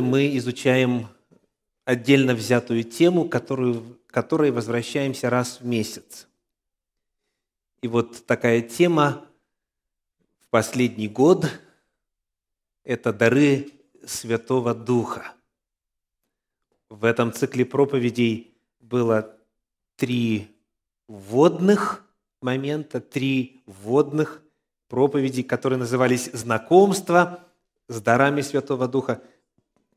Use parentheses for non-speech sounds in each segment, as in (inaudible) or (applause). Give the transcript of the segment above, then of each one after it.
мы изучаем отдельно взятую тему, которую, которой возвращаемся раз в месяц. И вот такая тема в последний год – это дары Святого Духа. В этом цикле проповедей было три вводных момента, три вводных проповедей, которые назывались «Знакомство с дарами Святого Духа»,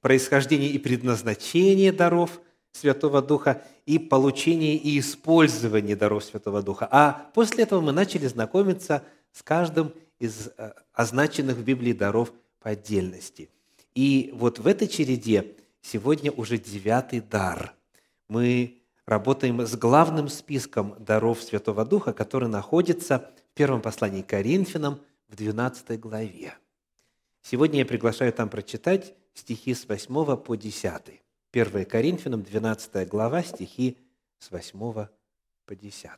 происхождение и предназначение даров Святого Духа и получение и использование даров Святого Духа. А после этого мы начали знакомиться с каждым из э, означенных в Библии даров по отдельности. И вот в этой череде сегодня уже девятый дар. Мы работаем с главным списком даров Святого Духа, который находится в первом послании к Коринфянам в 12 главе. Сегодня я приглашаю там прочитать стихи с 8 по 10. 1 Коринфянам, 12 глава, стихи с 8 по 10.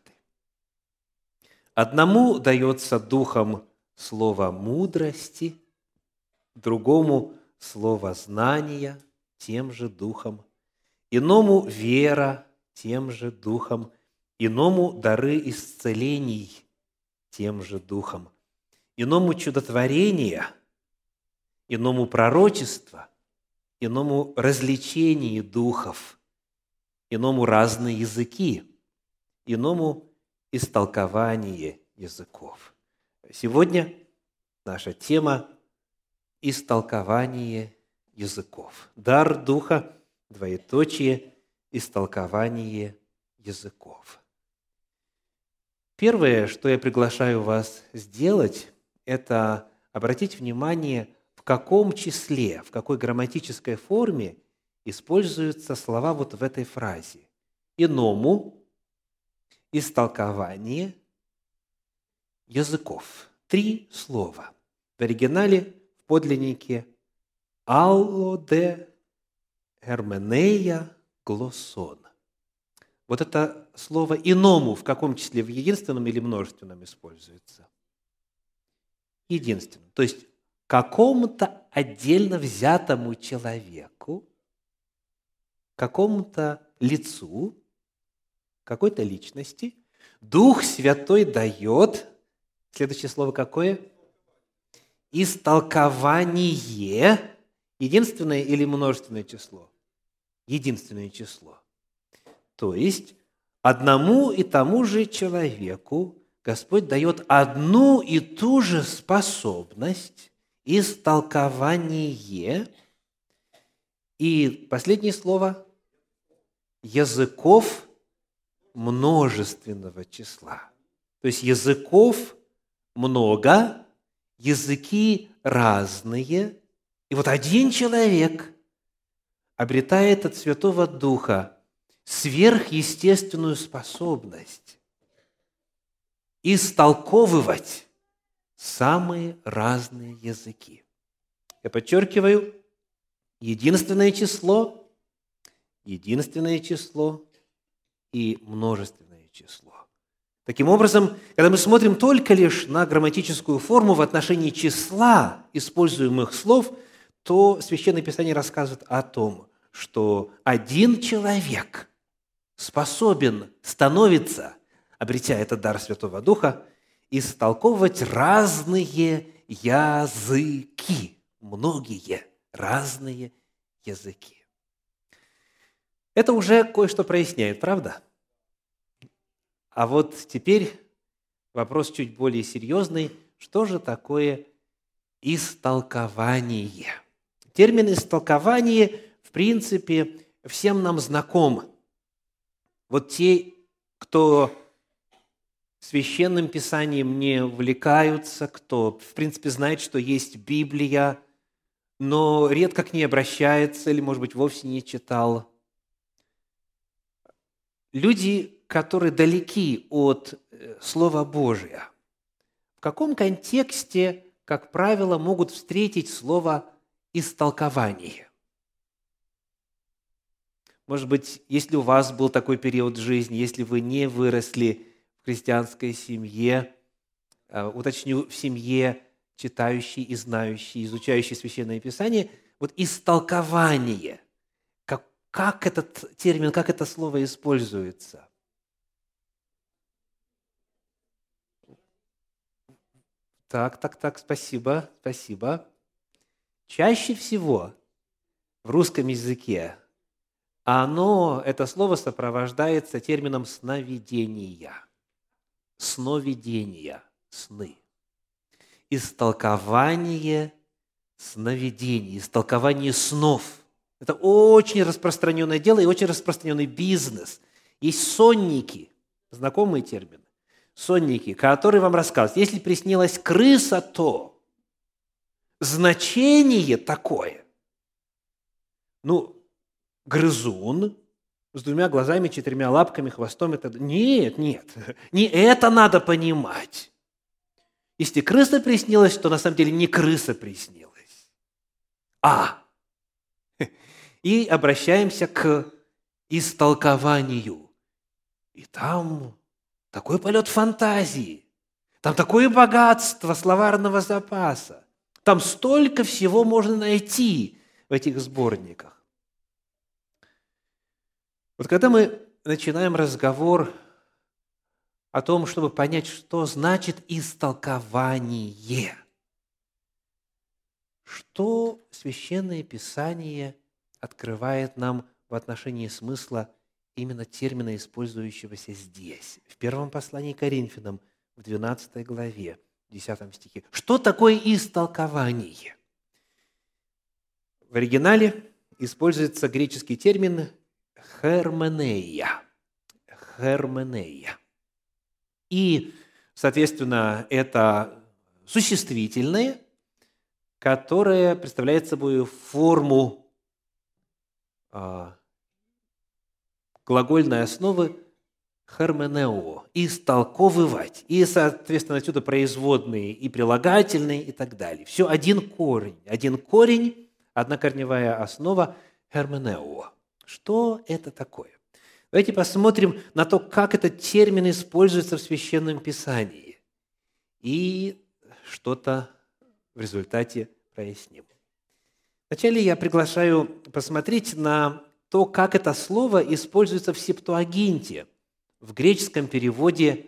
«Одному дается духом слово мудрости, другому – слово знания, тем же духом, иному – вера, тем же духом, иному – дары исцелений, тем же духом, иному – чудотворение, иному – пророчество, иному развлечение духов, иному разные языки, иному истолкование языков. Сегодня наша тема – истолкование языков. Дар Духа, двоеточие, истолкование языков. Первое, что я приглашаю вас сделать, это обратить внимание – в каком числе, в какой грамматической форме используются слова вот в этой фразе. Иному, истолкование языков. Три слова. В оригинале, в подлиннике «аллоде эрменея глоссон». Вот это слово «иному» в каком числе? В единственном или множественном используется? Единственном. То есть какому-то отдельно взятому человеку, какому-то лицу, какой-то личности, Дух Святой дает, следующее слово какое? Истолкование, единственное или множественное число? Единственное число. То есть, одному и тому же человеку Господь дает одну и ту же способность истолкование и последнее слово языков множественного числа. То есть языков много, языки разные, и вот один человек обретает от Святого Духа сверхъестественную способность истолковывать самые разные языки. Я подчеркиваю, единственное число, единственное число и множественное число. Таким образом, когда мы смотрим только лишь на грамматическую форму в отношении числа используемых слов, то Священное Писание рассказывает о том, что один человек способен становиться, обретя этот дар Святого Духа, истолковывать разные языки, многие разные языки. Это уже кое-что проясняет, правда? А вот теперь вопрос чуть более серьезный. Что же такое истолкование? Термин истолкование, в принципе, всем нам знаком. Вот те, кто священным писанием не увлекаются, кто, в принципе, знает, что есть Библия, но редко к ней обращается или, может быть, вовсе не читал. Люди, которые далеки от э, Слова Божия, в каком контексте, как правило, могут встретить слово «истолкование»? Может быть, если у вас был такой период жизни, если вы не выросли в христианской семье, э, уточню, в семье читающей и знающей, изучающей Священное Писание, Вот истолкование. Как, как этот термин, как это слово используется? Так, так, так, спасибо, спасибо. Чаще всего в русском языке оно, это слово сопровождается термином сновидения. Сновидения, сны. Истолкование сновидений, истолкование снов. Это очень распространенное дело и очень распространенный бизнес. Есть сонники, знакомые термины, сонники, которые вам рассказывают, если приснилась крыса, то значение такое. Ну, грызун с двумя глазами, четырьмя лапками, хвостом. Это... Нет, нет, (laughs) не это надо понимать. Если крыса приснилась, то на самом деле не крыса приснилась, а. (laughs) И обращаемся к истолкованию. И там такой полет фантазии, там такое богатство словарного запаса, там столько всего можно найти в этих сборниках. Вот когда мы начинаем разговор о том, чтобы понять, что значит истолкование, что Священное Писание открывает нам в отношении смысла именно термина, использующегося здесь, в первом послании к Коринфянам, в 12 главе, 10 стихе. Что такое истолкование? В оригинале используется греческий термин херменея. Херменея. И, соответственно, это существительное, которое представляет собой форму а, глагольной основы херменео, истолковывать. И, соответственно, отсюда производные и прилагательные и так далее. Все один корень. Один корень, одна корневая основа херменео. Что это такое? Давайте посмотрим на то, как этот термин используется в Священном Писании. И что-то в результате проясним. Вначале я приглашаю посмотреть на то, как это слово используется в Септуагинте, в греческом переводе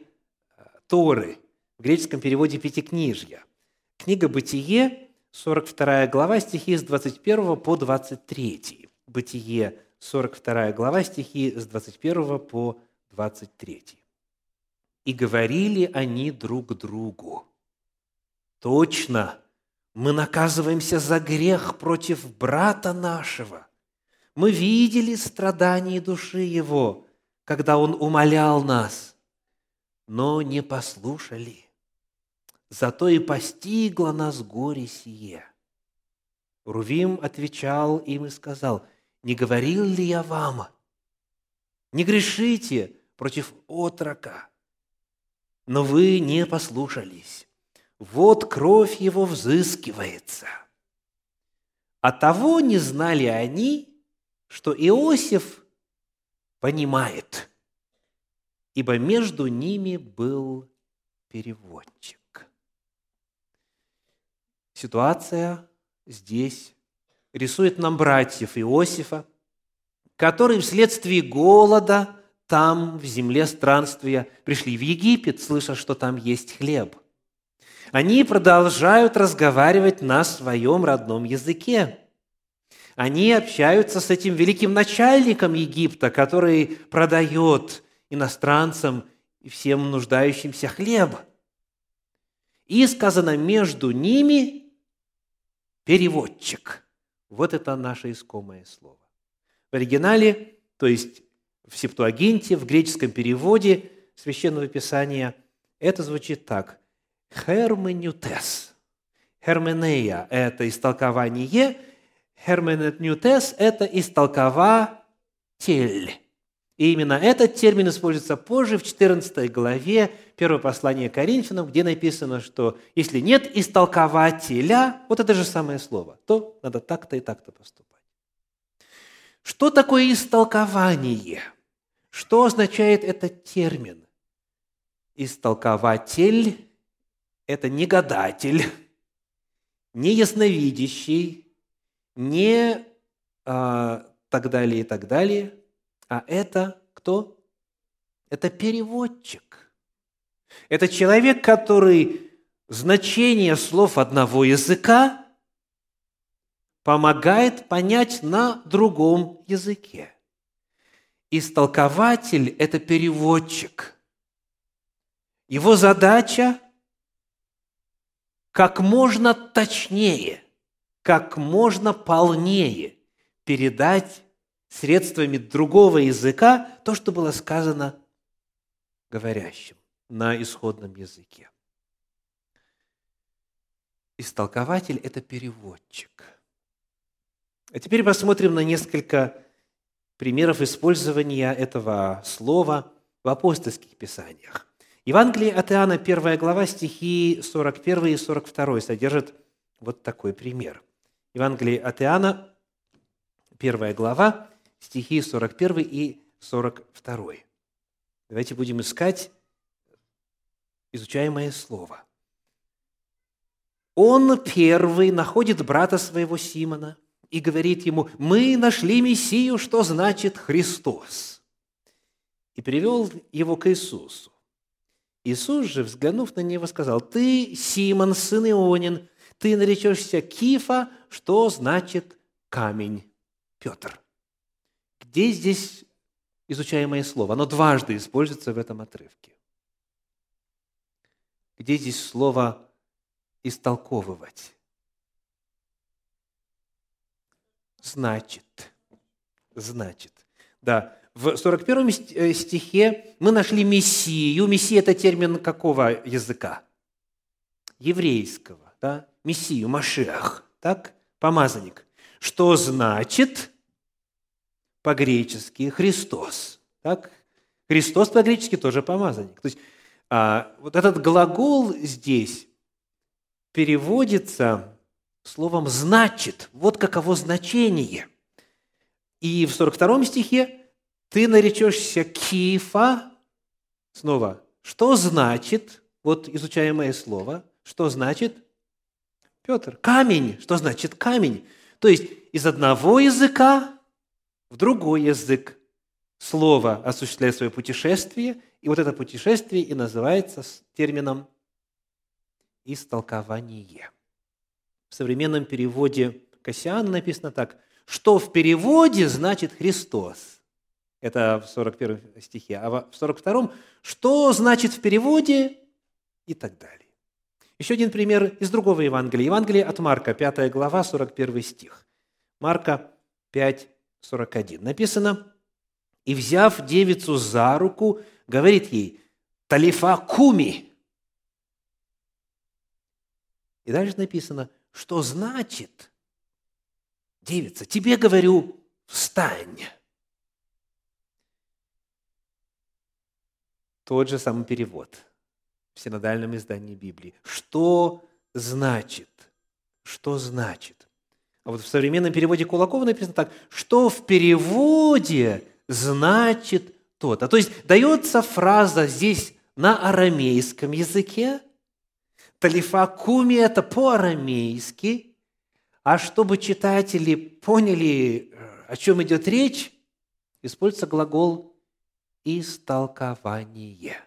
э, Торы, в греческом переводе Пятикнижья. Книга «Бытие», 42 глава, стихи с 21 по 23. «Бытие», 42 глава, стихи с 21 по 23. «И говорили они друг другу, точно, мы наказываемся за грех против брата нашего. Мы видели страдания души его, когда он умолял нас, но не послушали. Зато и постигло нас горе сие. Рувим отвечал им и сказал – не говорил ли я вам? Не грешите против отрока. Но вы не послушались. Вот кровь его взыскивается. А того не знали они, что Иосиф понимает, ибо между ними был переводчик. Ситуация здесь рисует нам братьев Иосифа, которые вследствие голода там, в земле странствия, пришли в Египет, слыша, что там есть хлеб. Они продолжают разговаривать на своем родном языке. Они общаются с этим великим начальником Египта, который продает иностранцам и всем нуждающимся хлеб. И сказано между ними переводчик – вот это наше искомое слово. В оригинале, то есть в Септуагинте, в греческом переводе Священного Писания, это звучит так. Херменютес. Херменея – это истолкование, херменютес – это истолкователь. И именно этот термин используется позже, в 14 главе первого послания Коринфянам, где написано, что если нет истолкователя, вот это же самое слово, то надо так-то и так-то поступать. Что такое истолкование? Что означает этот термин? Истолкователь – это не гадатель, не ясновидящий, не а, так далее и так далее, а это кто? Это переводчик. Это человек, который значение слов одного языка помогает понять на другом языке. Истолкователь – это переводчик. Его задача – как можно точнее, как можно полнее передать средствами другого языка то, что было сказано говорящим на исходном языке. Истолкователь – это переводчик. А теперь посмотрим на несколько примеров использования этого слова в апостольских писаниях. Евангелие от Иоанна, 1 глава, стихи 41 и 42 содержит вот такой пример. Евангелие от Иоанна, 1 глава, стихи 41 и 42. Давайте будем искать изучаемое слово. Он первый находит брата своего Симона и говорит ему, «Мы нашли Мессию, что значит Христос». И привел его к Иисусу. Иисус же, взглянув на него, сказал, «Ты, Симон, сын Ионин, ты наречешься Кифа, что значит камень, Петр». Где здесь изучаемое слово? Оно дважды используется в этом отрывке. Где здесь слово «истолковывать»? Значит. Значит. Да, в 41 э, стихе мы нашли Мессию. Мессия – это термин какого языка? Еврейского. Да? Мессию, Машех. Так? Помазанник. Что значит по-гречески Христос? Так? Христос по-гречески тоже помазанник. То есть а, вот этот глагол здесь переводится словом «значит». Вот каково значение. И в 42 стихе ты наречешься Кифа. Снова, что значит, вот изучаемое слово, что значит Петр? Камень. Что значит камень? То есть из одного языка в другой язык слово осуществляет свое путешествие, и вот это путешествие и называется термином истолкование. В современном переводе Кассиана написано так, что в переводе значит Христос. Это в 41 стихе. А в 42 что значит в переводе и так далее. Еще один пример из другого Евангелия. Евангелие от Марка, 5 глава, 41 стих. Марка 5, 41. Написано, «И, взяв девицу за руку, говорит ей, «Талифа куми». И дальше написано, что значит, девица, тебе говорю, встань. тот же самый перевод в синодальном издании Библии. Что значит? Что значит? А вот в современном переводе Кулакова написано так, что в переводе значит то-то. То есть дается фраза здесь на арамейском языке, талифакуми – это по-арамейски, а чтобы читатели поняли, о чем идет речь, используется глагол истолкование,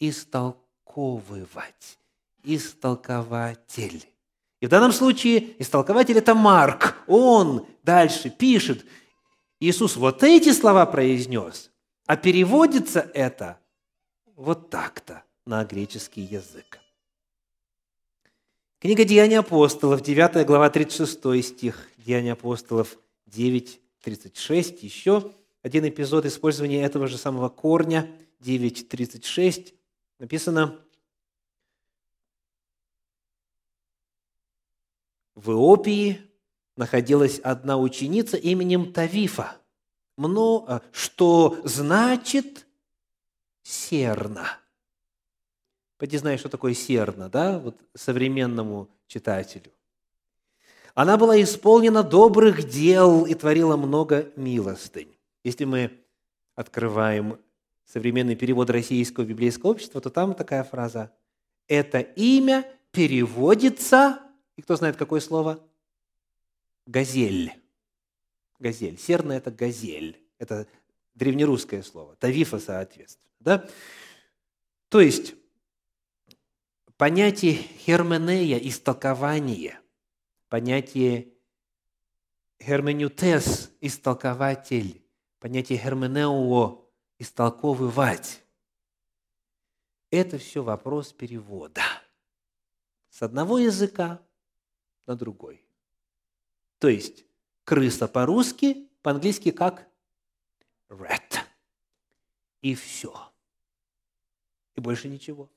истолковывать, истолкователь. И в данном случае истолкователь – это Марк. Он дальше пишет. Иисус вот эти слова произнес, а переводится это вот так-то на греческий язык. Книга Деяний апостолов, 9 глава, 36 стих, Деяния апостолов 9, 36, еще один эпизод использования этого же самого корня, 9.36, написано В Иопии находилась одна ученица именем Тавифа, а, что значит серна. Поди знаешь, что такое серна, да, вот современному читателю. Она была исполнена добрых дел и творила много милостынь. Если мы открываем современный перевод Российского библейского общества, то там такая фраза «Это имя переводится...» Кто знает, какое слово? газель. Газель. Серна – это газель. Это древнерусское слово. Тавифа, соответственно. Да? То есть, понятие херменея, истолкование, понятие герменютес, истолкователь, понятие герменео, истолковывать. Это все вопрос перевода с одного языка на другой. То есть крыса по-русски, по-английски как rat. И все. И больше ничего.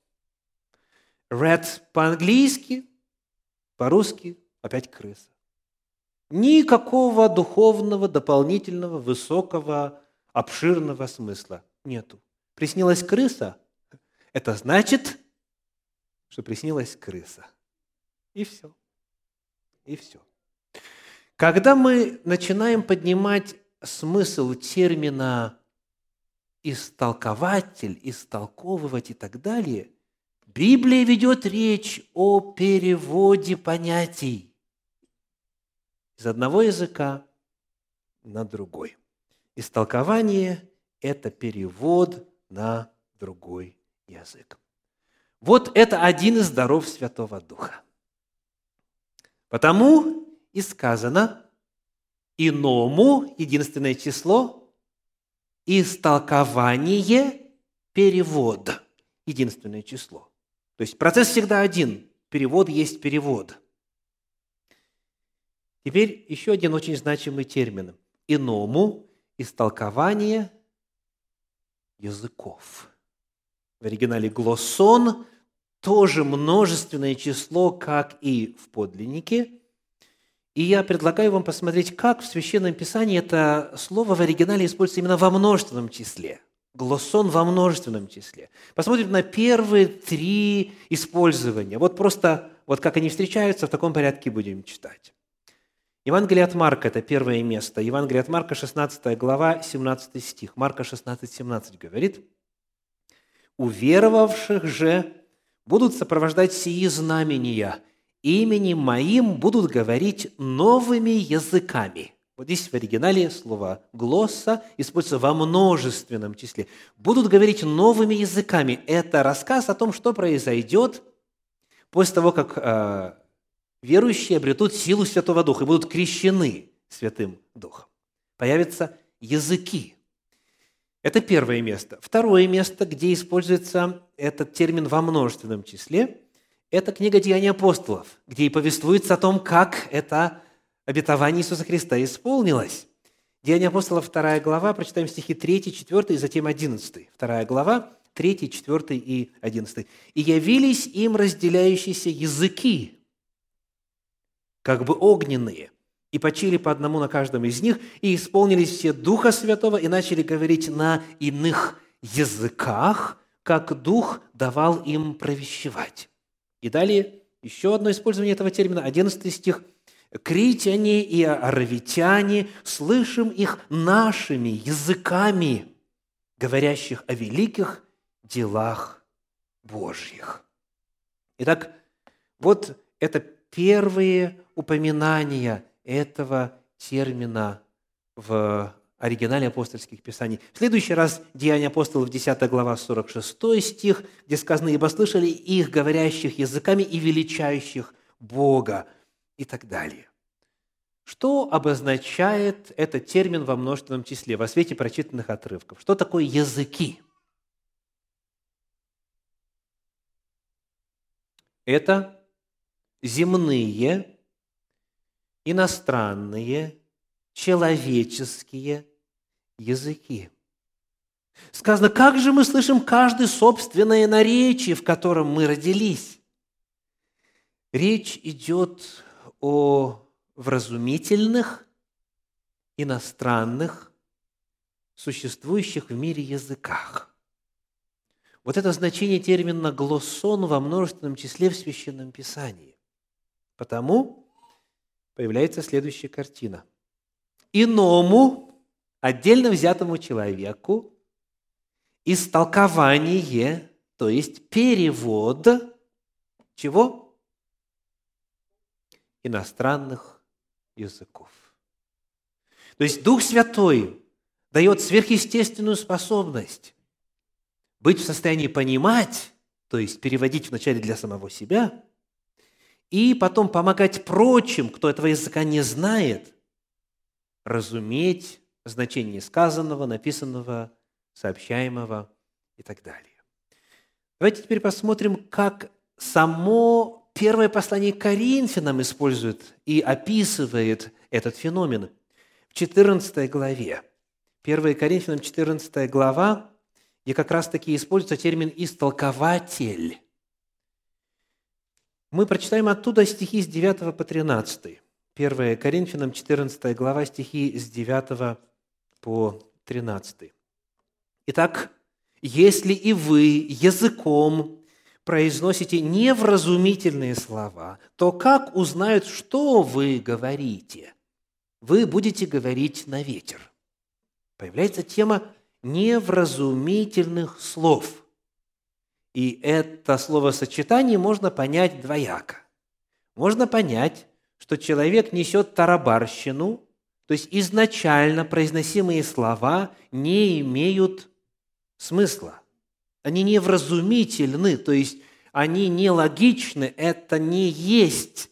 Rat по-английски, по-русски опять крыса. Никакого духовного, дополнительного, высокого, обширного смысла нету. Приснилась крыса, это значит, что приснилась крыса. И все. И все. Когда мы начинаем поднимать смысл термина истолкователь, истолковывать и так далее, Библия ведет речь о переводе понятий из одного языка на другой. Истолкование – это перевод на другой язык. Вот это один из даров Святого Духа. Потому и сказано иному, единственное число, истолкование, перевод, единственное число. То есть процесс всегда один. Перевод есть перевод. Теперь еще один очень значимый термин. Иному – истолкование языков. В оригинале глоссон тоже множественное число, как и в подлиннике. И я предлагаю вам посмотреть, как в Священном Писании это слово в оригинале используется именно во множественном числе. Глоссон во множественном числе. Посмотрим на первые три использования. Вот просто, вот как они встречаются, в таком порядке будем читать. Евангелие от Марка – это первое место. Евангелие от Марка, 16 глава, 17 стих. Марка 16, 17 говорит, «Уверовавших же будут сопровождать сии знамения. Именем моим будут говорить новыми языками». Вот здесь в оригинале слово «глосса» используется во множественном числе. «Будут говорить новыми языками». Это рассказ о том, что произойдет после того, как э, верующие обретут силу Святого Духа и будут крещены Святым Духом. Появятся языки – это первое место. Второе место, где используется этот термин во множественном числе, это книга «Деяния апостолов», где и повествуется о том, как это обетование Иисуса Христа исполнилось. Деяния апостолов, 2 глава, прочитаем стихи 3, 4 и затем 11. 2 глава, 3, 4 и 11. «И явились им разделяющиеся языки, как бы огненные, и почили по одному на каждом из них, и исполнились все Духа Святого, и начали говорить на иных языках, как Дух давал им провещевать. И далее еще одно использование этого термина, 11 стих. «Критяне и аравитяне, слышим их нашими языками, говорящих о великих делах Божьих». Итак, вот это первые упоминания этого термина в оригинале апостольских писаний. В следующий раз Деяния апостолов, 10 глава, 46 стих, где сказано, «Ибо слышали их, говорящих языками и величающих Бога» и так далее. Что обозначает этот термин во множественном числе во свете прочитанных отрывков? Что такое языки? Это земные иностранные, человеческие языки. Сказано, как же мы слышим каждое собственное наречие, в котором мы родились? Речь идет о вразумительных, иностранных, существующих в мире языках. Вот это значение термина «глоссон» во множественном числе в Священном Писании. Потому появляется следующая картина. Иному, отдельно взятому человеку, истолкование, то есть перевод чего? Иностранных языков. То есть Дух Святой дает сверхъестественную способность быть в состоянии понимать, то есть переводить вначале для самого себя, и потом помогать прочим, кто этого языка не знает, разуметь значение сказанного, написанного, сообщаемого и так далее. Давайте теперь посмотрим, как само первое послание Коринфянам использует и описывает этот феномен. В 14 главе, 1 Коринфянам 14 глава, где как раз-таки используется термин «истолкователь». Мы прочитаем оттуда стихи с 9 по 13. 1 Коринфянам 14 глава, стихи с 9 по 13. Итак, если и вы языком произносите невразумительные слова, то как узнают, что вы говорите? Вы будете говорить на ветер. Появляется тема невразумительных слов. И это словосочетание можно понять двояко. Можно понять, что человек несет тарабарщину, то есть изначально произносимые слова не имеют смысла. Они невразумительны, то есть они нелогичны, это не есть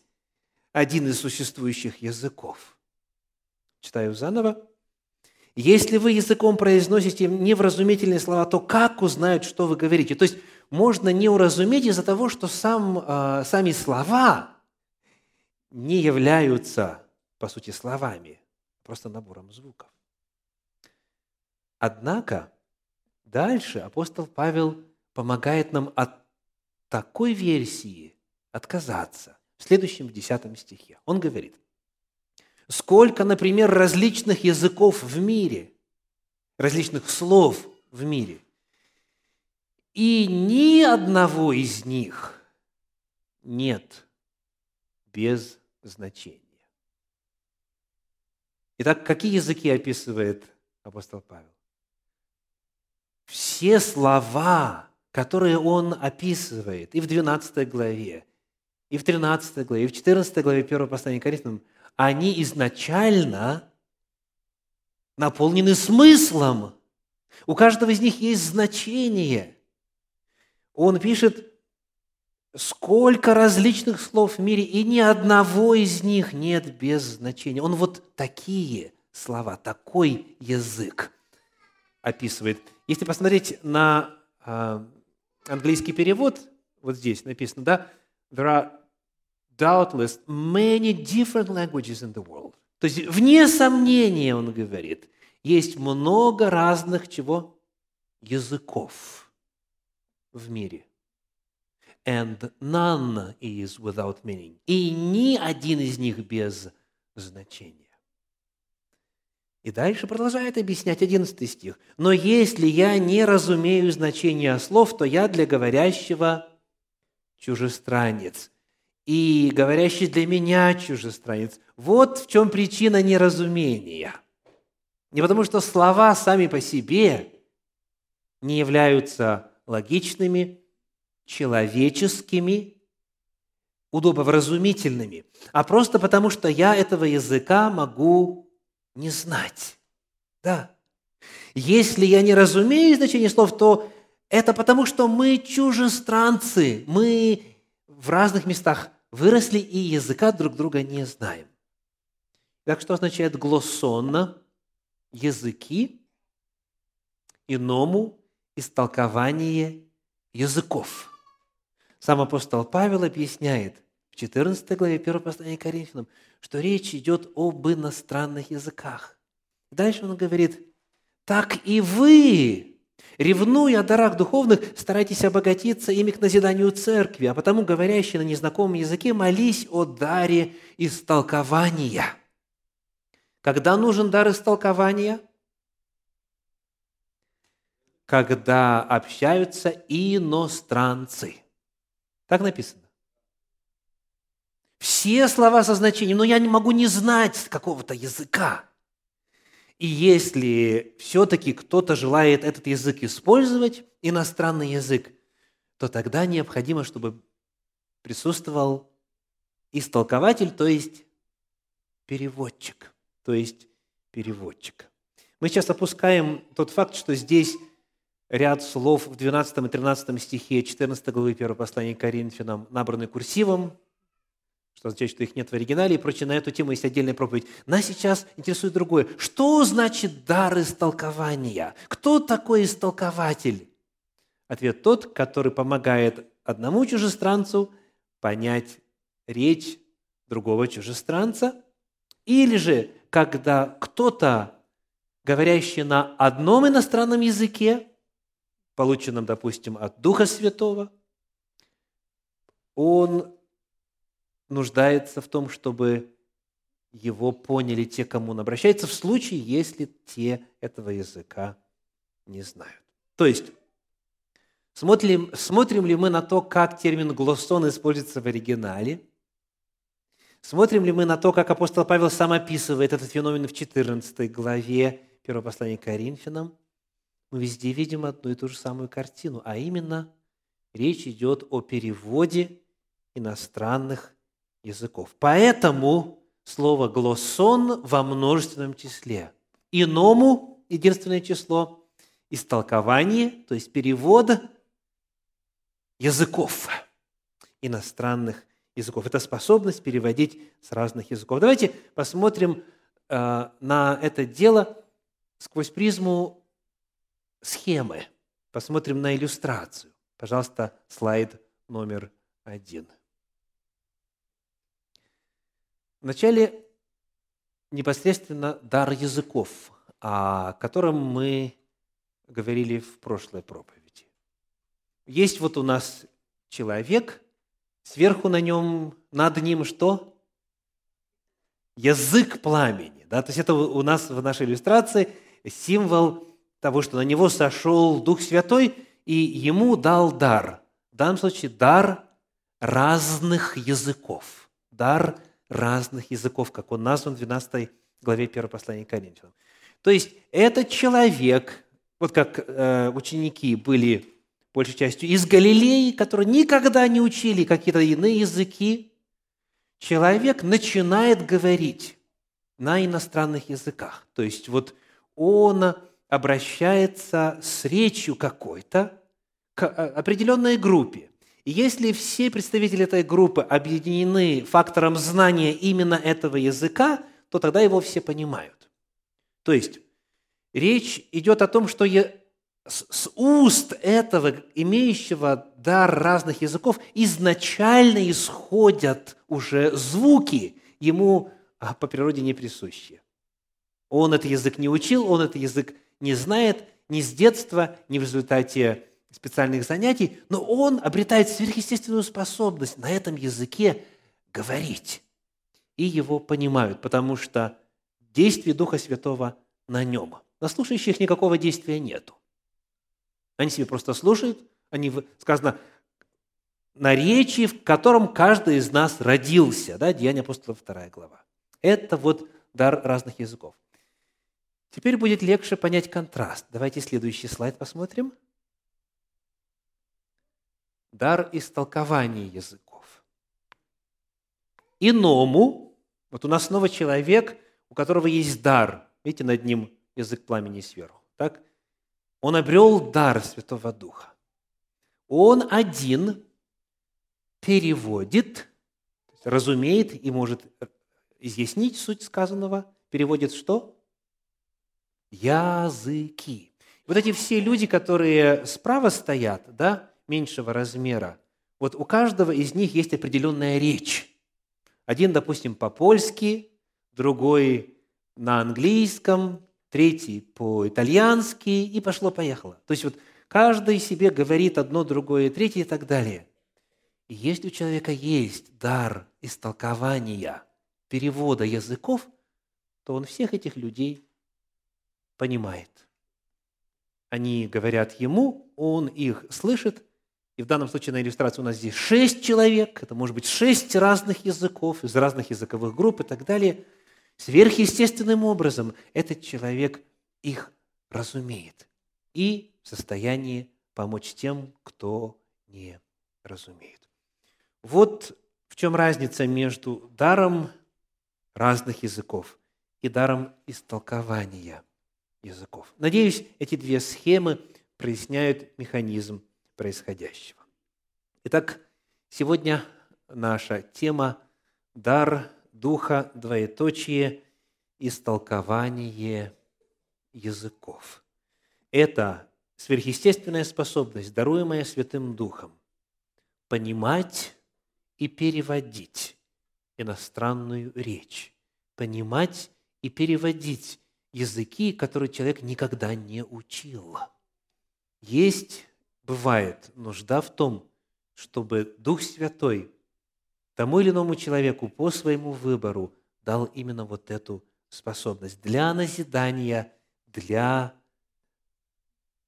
один из существующих языков. Читаю заново. Если вы языком произносите невразумительные слова, то как узнают, что вы говорите? То есть можно не уразуметь из-за того, что сам, э, сами слова не являются, по сути, словами, просто набором звуков. Однако дальше апостол Павел помогает нам от такой версии отказаться. В следующем, в 10 стихе. Он говорит, Сколько, например, различных языков в мире, различных слов в мире. И ни одного из них нет без значения. Итак, какие языки описывает апостол Павел? Все слова, которые он описывает и в 12 главе, и в 13 главе, и в 14 главе 1 послания к Коринфянам – они изначально наполнены смыслом. У каждого из них есть значение. Он пишет, сколько различных слов в мире, и ни одного из них нет без значения. Он вот такие слова, такой язык описывает. Если посмотреть на э, английский перевод, вот здесь написано, да, there are doubtless many different languages in the world. То есть, вне сомнения, он говорит, есть много разных чего? Языков в мире. And none is without meaning. И ни один из них без значения. И дальше продолжает объяснять 11 стих. «Но если я не разумею значения слов, то я для говорящего чужестранец, и говорящий для меня чужестранец. Вот в чем причина неразумения. Не потому, что слова сами по себе не являются логичными, человеческими, удобовразумительными, а просто потому, что я этого языка могу не знать. Да. Если я не разумею значение слов, то это потому, что мы чужестранцы, мы в разных местах выросли и языка друг друга не знаем. Так что означает глоссонно? Языки иному истолкование языков. Сам апостол Павел объясняет в 14 главе 1 послания Коринфянам, что речь идет об иностранных языках. Дальше он говорит, так и вы Ревнуя о дарах духовных, старайтесь обогатиться ими к назиданию церкви, а потому, говорящий на незнакомом языке, молись о даре истолкования. Когда нужен дар истолкования? Когда общаются иностранцы. Так написано. Все слова со значением, но я не могу не знать какого-то языка. И если все-таки кто-то желает этот язык использовать, иностранный язык, то тогда необходимо, чтобы присутствовал истолкователь, то есть переводчик, то есть переводчик. Мы сейчас опускаем тот факт, что здесь ряд слов в 12 и 13 стихе 14 главы 1 послания к Коринфянам набраны курсивом, что означает, что их нет в оригинале и прочее. На эту тему есть отдельная проповедь. Нас сейчас интересует другое. Что значит дар истолкования? Кто такой истолкователь? Ответ тот, который помогает одному чужестранцу понять речь другого чужестранца, или же, когда кто-то, говорящий на одном иностранном языке, полученном, допустим, от Духа Святого, он нуждается в том, чтобы его поняли те, кому он обращается, в случае, если те этого языка не знают. То есть, смотрим, смотрим ли мы на то, как термин «глоссон» используется в оригинале – Смотрим ли мы на то, как апостол Павел сам описывает этот феномен в 14 главе 1 послания к Коринфянам, мы везде видим одну и ту же самую картину, а именно речь идет о переводе иностранных языков. Поэтому слово «глоссон» во множественном числе. Иному единственное число – истолкование, то есть перевод языков, иностранных языков. Это способность переводить с разных языков. Давайте посмотрим э, на это дело сквозь призму схемы. Посмотрим на иллюстрацию. Пожалуйста, слайд номер один. Вначале непосредственно дар языков, о котором мы говорили в прошлой проповеди. Есть вот у нас человек, Сверху на нем, над ним что? Язык пламени. Да? То есть это у нас в нашей иллюстрации символ того, что на него сошел Дух Святой и ему дал дар. В данном случае дар разных языков. Дар разных языков, как он назван в 12 главе 1 послания к Коринфянам. То есть этот человек, вот как э, ученики были большей частью из Галилеи, которые никогда не учили какие-то иные языки, человек начинает говорить на иностранных языках. То есть вот он обращается с речью какой-то к определенной группе. И если все представители этой группы объединены фактором знания именно этого языка, то тогда его все понимают. То есть речь идет о том, что с уст этого, имеющего дар разных языков, изначально исходят уже звуки, ему а, по природе не присущие. Он этот язык не учил, он этот язык не знает ни с детства, ни в результате специальных занятий, но он обретает сверхъестественную способность на этом языке говорить. И его понимают, потому что действие Духа Святого на нем. На слушающих никакого действия нету. Они себе просто слушают, они, сказано, наречии, в котором каждый из нас родился. Да, Деяние апостола 2 глава. Это вот дар разных языков. Теперь будет легче понять контраст. Давайте следующий слайд посмотрим. Дар истолкования языков. Иному, вот у нас снова человек, у которого есть дар. Видите, над ним язык пламени сверху. Так? он обрел дар Святого Духа. Он один переводит, разумеет и может изъяснить суть сказанного, переводит что? Языки. Вот эти все люди, которые справа стоят, да, меньшего размера, вот у каждого из них есть определенная речь. Один, допустим, по-польски, другой на английском, третий по-итальянски, и пошло-поехало. То есть вот каждый себе говорит одно, другое, третье и так далее. И если у человека есть дар истолкования, перевода языков, то он всех этих людей понимает. Они говорят ему, он их слышит, и в данном случае на иллюстрации у нас здесь шесть человек, это может быть шесть разных языков, из разных языковых групп и так далее – Сверхъестественным образом этот человек их разумеет и в состоянии помочь тем, кто не разумеет. Вот в чем разница между даром разных языков и даром истолкования языков. Надеюсь, эти две схемы проясняют механизм происходящего. Итак, сегодня наша тема – дар Духа, двоеточие, истолкование языков. Это сверхъестественная способность, даруемая Святым Духом, понимать и переводить иностранную речь, понимать и переводить языки, которые человек никогда не учил. Есть, бывает, нужда в том, чтобы Дух Святой тому или иному человеку по своему выбору дал именно вот эту способность для назидания, для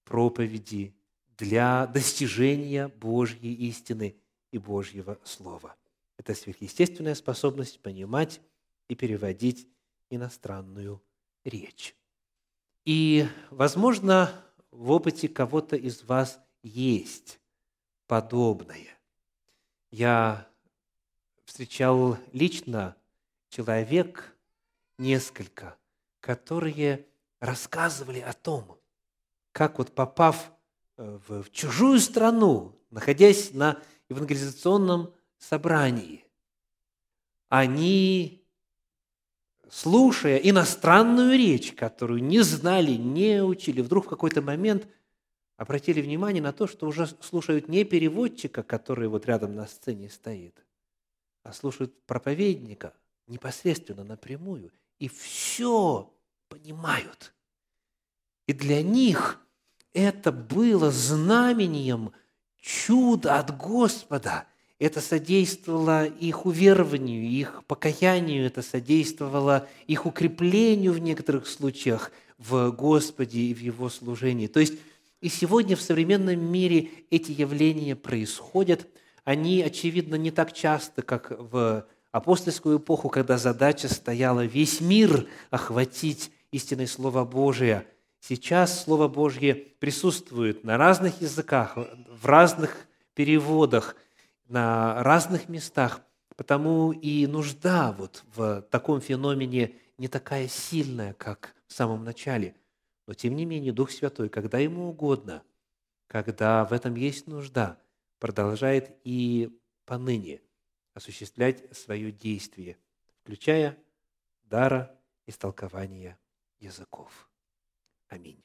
проповеди, для достижения Божьей истины и Божьего Слова. Это сверхъестественная способность понимать и переводить иностранную речь. И, возможно, в опыте кого-то из вас есть подобное. Я встречал лично человек несколько, которые рассказывали о том, как вот попав э, в чужую страну, находясь на евангелизационном собрании, они, слушая иностранную речь, которую не знали, не учили, вдруг в какой-то момент обратили внимание на то, что уже слушают не переводчика, который вот рядом на сцене стоит, а слушают проповедника непосредственно напрямую, и все понимают. И для них это было знамением чуда от Господа. Это содействовало их уверованию, их покаянию, это содействовало их укреплению в некоторых случаях в Господе и в Его служении. То есть и сегодня в современном мире эти явления происходят. Они, очевидно, не так часто, как в апостольскую эпоху, когда задача стояла весь мир охватить истинное Слово Божие – Сейчас Слово Божье присутствует на разных языках, в разных переводах, на разных местах, потому и нужда вот в таком феномене не такая сильная, как в самом начале. Но тем не менее Дух Святой, когда Ему угодно, когда в этом есть нужда, продолжает и поныне осуществлять свое действие, включая дара истолкования языков. Аминь.